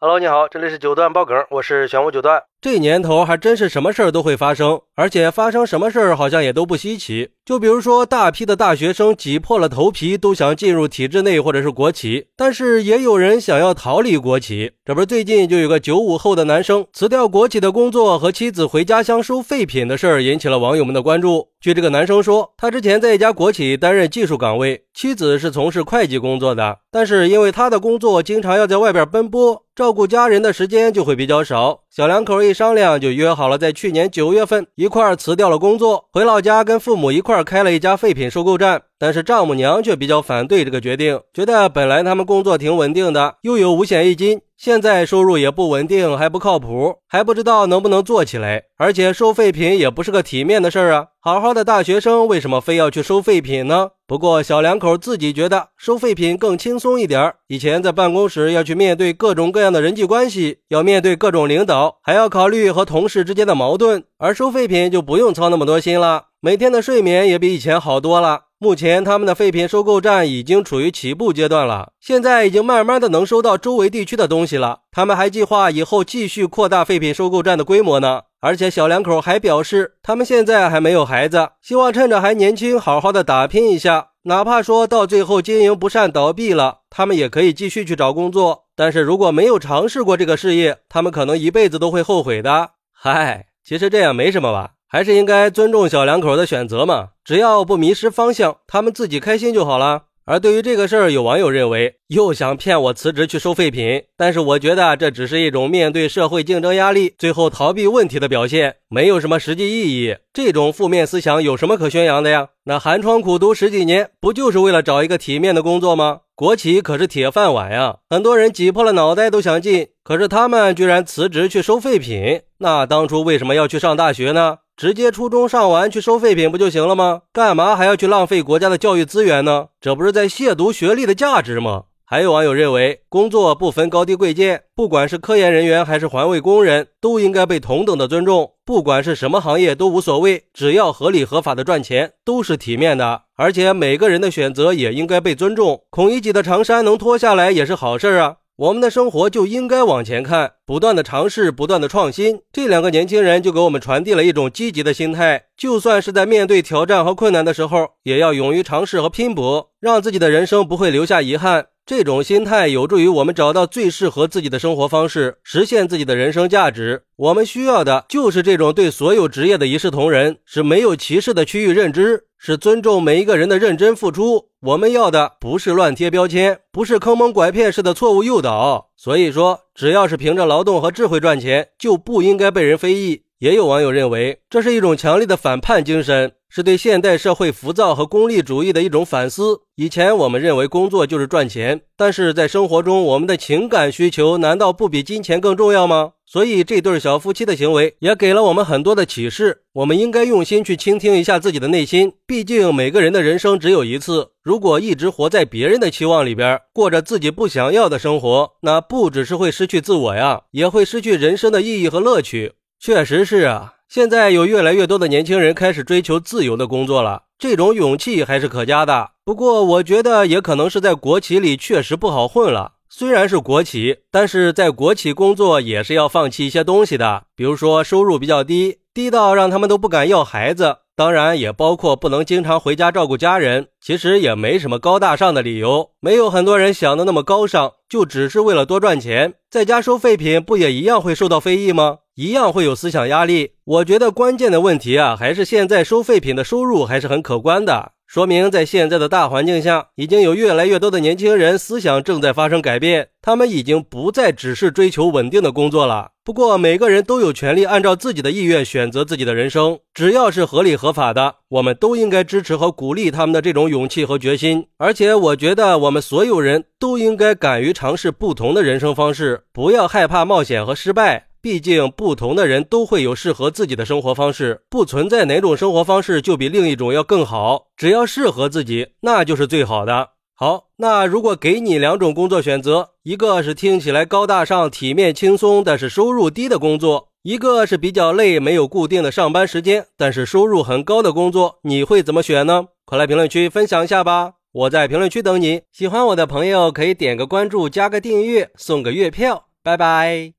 Hello，你好，这里是九段爆梗，我是玄武九段。这年头还真是什么事儿都会发生，而且发生什么事儿好像也都不稀奇。就比如说，大批的大学生挤破了头皮都想进入体制内或者是国企，但是也有人想要逃离国企。这不是最近就有个九五后的男生辞掉国企的工作和妻子回家乡收废品的事儿，引起了网友们的关注。据这个男生说，他之前在一家国企担任技术岗位，妻子是从事会计工作的，但是因为他的工作经常要在外边奔波。照顾家人的时间就会比较少，小两口一商量就约好了，在去年九月份一块辞掉了工作，回老家跟父母一块开了一家废品收购站。但是丈母娘却比较反对这个决定，觉得本来他们工作挺稳定的，又有五险一金，现在收入也不稳定，还不靠谱，还不知道能不能做起来。而且收废品也不是个体面的事儿啊，好好的大学生为什么非要去收废品呢？不过小两口自己觉得收废品更轻松一点。以前在办公室要去面对各种各样的人际关系，要面对各种领导，还要考虑和同事之间的矛盾，而收废品就不用操那么多心了，每天的睡眠也比以前好多了。目前他们的废品收购站已经处于起步阶段了，现在已经慢慢的能收到周围地区的东西了。他们还计划以后继续扩大废品收购站的规模呢。而且小两口还表示，他们现在还没有孩子，希望趁着还年轻，好好的打拼一下。哪怕说到最后经营不善倒闭了，他们也可以继续去找工作。但是如果没有尝试过这个事业，他们可能一辈子都会后悔的。嗨，其实这样没什么吧。还是应该尊重小两口的选择嘛，只要不迷失方向，他们自己开心就好了。而对于这个事儿，有网友认为又想骗我辞职去收废品，但是我觉得这只是一种面对社会竞争压力，最后逃避问题的表现，没有什么实际意义。这种负面思想有什么可宣扬的呀？那寒窗苦读十几年，不就是为了找一个体面的工作吗？国企可是铁饭碗呀，很多人挤破了脑袋都想进，可是他们居然辞职去收废品，那当初为什么要去上大学呢？直接初中上完去收废品不就行了吗？干嘛还要去浪费国家的教育资源呢？这不是在亵渎学历的价值吗？还有网友认为，工作不分高低贵贱，不管是科研人员还是环卫工人，都应该被同等的尊重。不管是什么行业都无所谓，只要合理合法的赚钱，都是体面的。而且每个人的选择也应该被尊重。孔乙己的长衫能脱下来也是好事啊。我们的生活就应该往前看，不断的尝试，不断的创新。这两个年轻人就给我们传递了一种积极的心态，就算是在面对挑战和困难的时候，也要勇于尝试和拼搏，让自己的人生不会留下遗憾。这种心态有助于我们找到最适合自己的生活方式，实现自己的人生价值。我们需要的就是这种对所有职业的一视同仁，是没有歧视的区域认知。是尊重每一个人的认真付出。我们要的不是乱贴标签，不是坑蒙拐骗式的错误诱导。所以说，只要是凭着劳动和智慧赚钱，就不应该被人非议。也有网友认为，这是一种强烈的反叛精神，是对现代社会浮躁和功利主义的一种反思。以前我们认为工作就是赚钱，但是在生活中，我们的情感需求难道不比金钱更重要吗？所以这对小夫妻的行为也给了我们很多的启示。我们应该用心去倾听一下自己的内心，毕竟每个人的人生只有一次。如果一直活在别人的期望里边，过着自己不想要的生活，那不只是会失去自我呀，也会失去人生的意义和乐趣。确实是啊，现在有越来越多的年轻人开始追求自由的工作了，这种勇气还是可嘉的。不过，我觉得也可能是在国企里确实不好混了。虽然是国企，但是在国企工作也是要放弃一些东西的，比如说收入比较低，低到让他们都不敢要孩子。当然，也包括不能经常回家照顾家人。其实也没什么高大上的理由，没有很多人想的那么高尚，就只是为了多赚钱。在家收废品，不也一样会受到非议吗？一样会有思想压力。我觉得关键的问题啊，还是现在收废品的收入还是很可观的。说明在现在的大环境下，已经有越来越多的年轻人思想正在发生改变，他们已经不再只是追求稳定的工作了。不过，每个人都有权利按照自己的意愿选择自己的人生，只要是合理合法的，我们都应该支持和鼓励他们的这种勇气和决心。而且，我觉得我们所有人都应该敢于尝试不同的人生方式，不要害怕冒险和失败。毕竟，不同的人都会有适合自己的生活方式，不存在哪种生活方式就比另一种要更好。只要适合自己，那就是最好的。好，那如果给你两种工作选择，一个是听起来高大上、体面、轻松，但是收入低的工作；一个是比较累、没有固定的上班时间，但是收入很高的工作，你会怎么选呢？快来评论区分享一下吧！我在评论区等你。喜欢我的朋友可以点个关注，加个订阅，送个月票。拜拜。